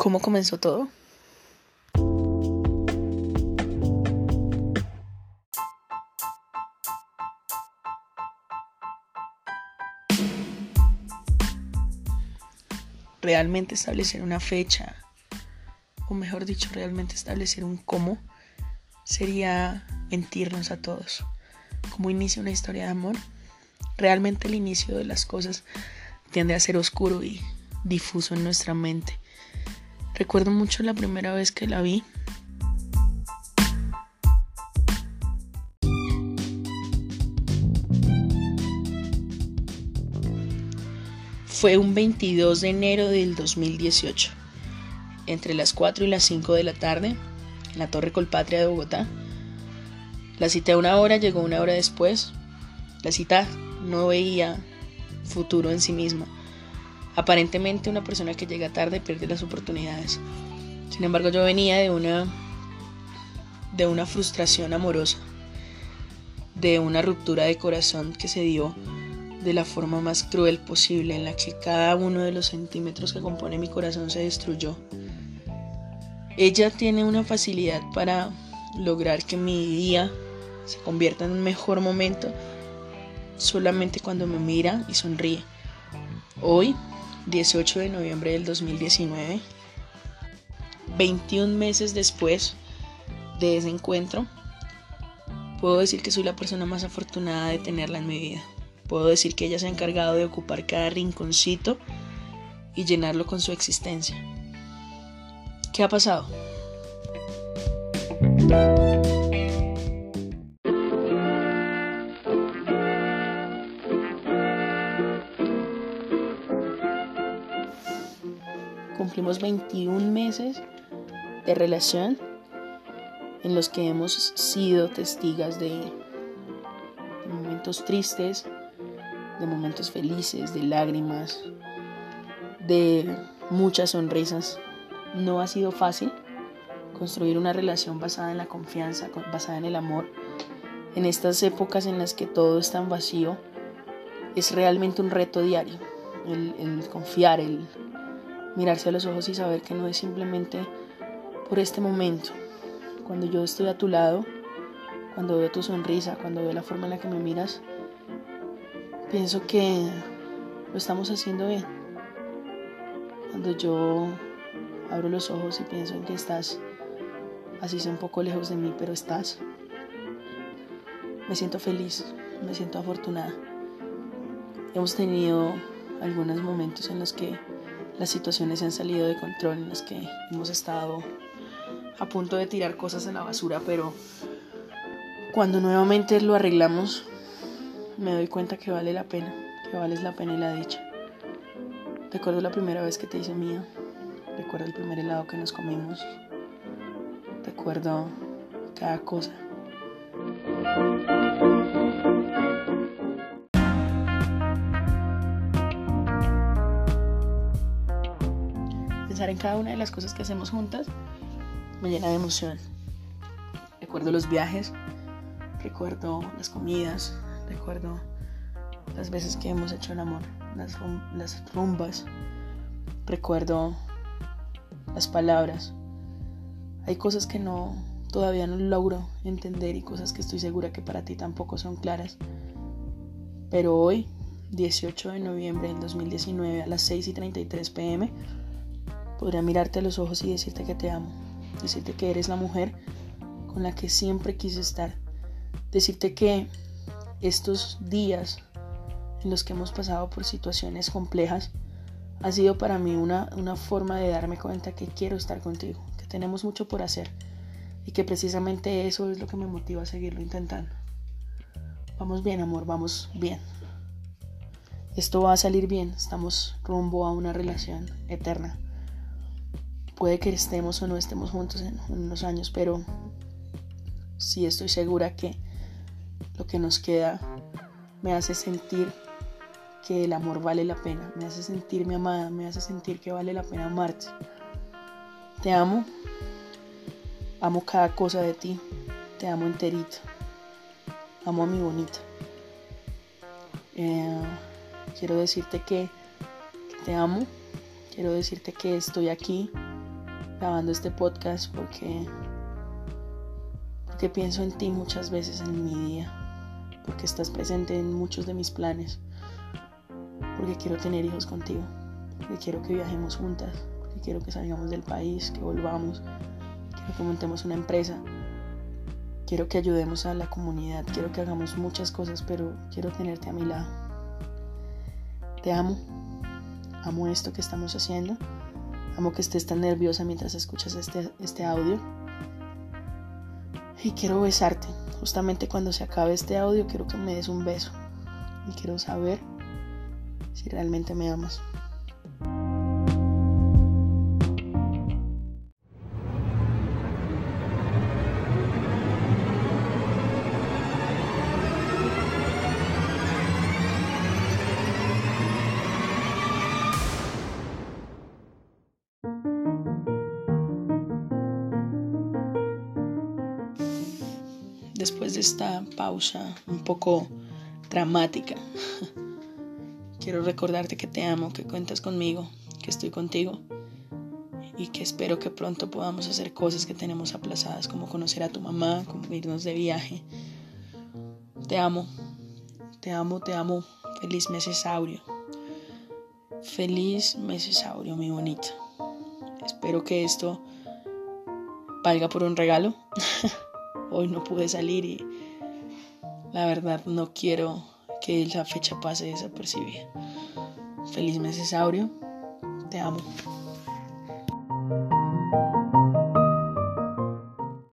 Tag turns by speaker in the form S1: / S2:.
S1: ¿Cómo comenzó todo? Realmente establecer una fecha, o mejor dicho, realmente establecer un cómo, sería mentirnos a todos. ¿Cómo inicia una historia de amor? Realmente el inicio de las cosas tiende a ser oscuro y difuso en nuestra mente Recuerdo mucho la primera vez que la vi. Fue un 22 de enero del 2018, entre las 4 y las 5 de la tarde, en la Torre Colpatria de Bogotá. La cité una hora, llegó una hora después. La cita no veía futuro en sí misma Aparentemente una persona que llega tarde pierde las oportunidades. Sin embargo, yo venía de una de una frustración amorosa, de una ruptura de corazón que se dio de la forma más cruel posible, en la que cada uno de los centímetros que compone mi corazón se destruyó. Ella tiene una facilidad para lograr que mi día se convierta en un mejor momento solamente cuando me mira y sonríe. Hoy 18 de noviembre del 2019, 21 meses después de ese encuentro, puedo decir que soy la persona más afortunada de tenerla en mi vida. Puedo decir que ella se ha encargado de ocupar cada rinconcito y llenarlo con su existencia. ¿Qué ha pasado? Cumplimos 21 meses de relación en los que hemos sido testigas de, momentos tristes, de momentos felices, de lágrimas, de muchas sonrisas. No ha sido fácil construir una relación basada en la confianza, basada en el amor. En estas épocas en las que todo es tan vacío, es realmente un reto diario. El, confiar, el mirarse a los ojos y saber que no es simplemente por este momento. Cuando yo estoy a tu lado, cuando veo tu sonrisa, cuando veo la forma en la que me miras, pienso que lo estamos haciendo bien. Cuando yo abro los ojos y pienso en que estás, así sea un poco lejos de mí, pero estás, me siento feliz, me siento afortunada. Hemos tenido algunos momentos en los que las situaciones se han salido de control, en las que hemos estado a punto de tirar cosas en la basura, pero cuando nuevamente lo arreglamos, me doy cuenta que vale la pena, que vale la pena y la dicha. Recuerdo la primera vez que te hice mía, recuerdo el primer helado que nos comimos, recuerdo cada cosa. En cada una de las cosas que hacemos juntas me llena de emoción. Recuerdo los viajes, recuerdo las comidas, recuerdo las veces que hemos hecho el amor, las, las rumbas, recuerdo las palabras. Hay cosas que no todavía no logro entender y cosas que estoy segura que para ti tampoco son claras. Pero hoy, 18 de noviembre del 2019 a las 6 y 33 pm, podría mirarte a los ojos y decirte que te amo, decirte que eres la mujer con la que siempre quise estar, decirte que estos días en los que hemos pasado por situaciones complejas ha sido para mí una, una forma de darme cuenta que quiero estar contigo, que tenemos mucho por hacer y que precisamente eso es lo que me motiva a seguirlo intentando. Vamos bien, amor, vamos bien. Esto va a salir bien, estamos rumbo a una relación eterna. Puede que estemos o no estemos juntos en unos años, pero sí estoy segura que lo que nos queda me hace sentir que el amor vale la pena, me hace sentirme amada, me hace sentir que vale la pena amarte. Te amo, amo cada cosa de ti, te amo enterito, amo a mi bonita. Eh, quiero decirte que te amo, quiero decirte que estoy aquí grabando este podcast porque porque pienso en ti muchas veces en mi día, porque estás presente en muchos de mis planes, porque quiero tener hijos contigo, porque quiero que viajemos juntas, porque quiero que salgamos del país, que volvamos, quiero que montemos una empresa, quiero que ayudemos a la comunidad, quiero que hagamos muchas cosas, pero quiero tenerte a mi lado. Te amo, amo esto que estamos haciendo, amo que estés tan nerviosa mientras escuchas este, este audio y quiero besarte. Justamente cuando se acabe este audio quiero que me des un beso. Y quiero saber si realmente me amas. Después de esta pausa un poco dramática. Quiero recordarte que te amo, que cuentas conmigo, que estoy contigo y que espero que pronto podamos hacer cosas que tenemos aplazadas, como conocer a tu mamá, como irnos de viaje. Te amo, te amo, te amo. Feliz mesesaurio. Feliz mesesaurio, mi bonito. Espero que esto valga por un regalo. hoy no pude salir y la verdad no quiero que la fecha pase desapercibida. Feliz mesesaurio, te amo.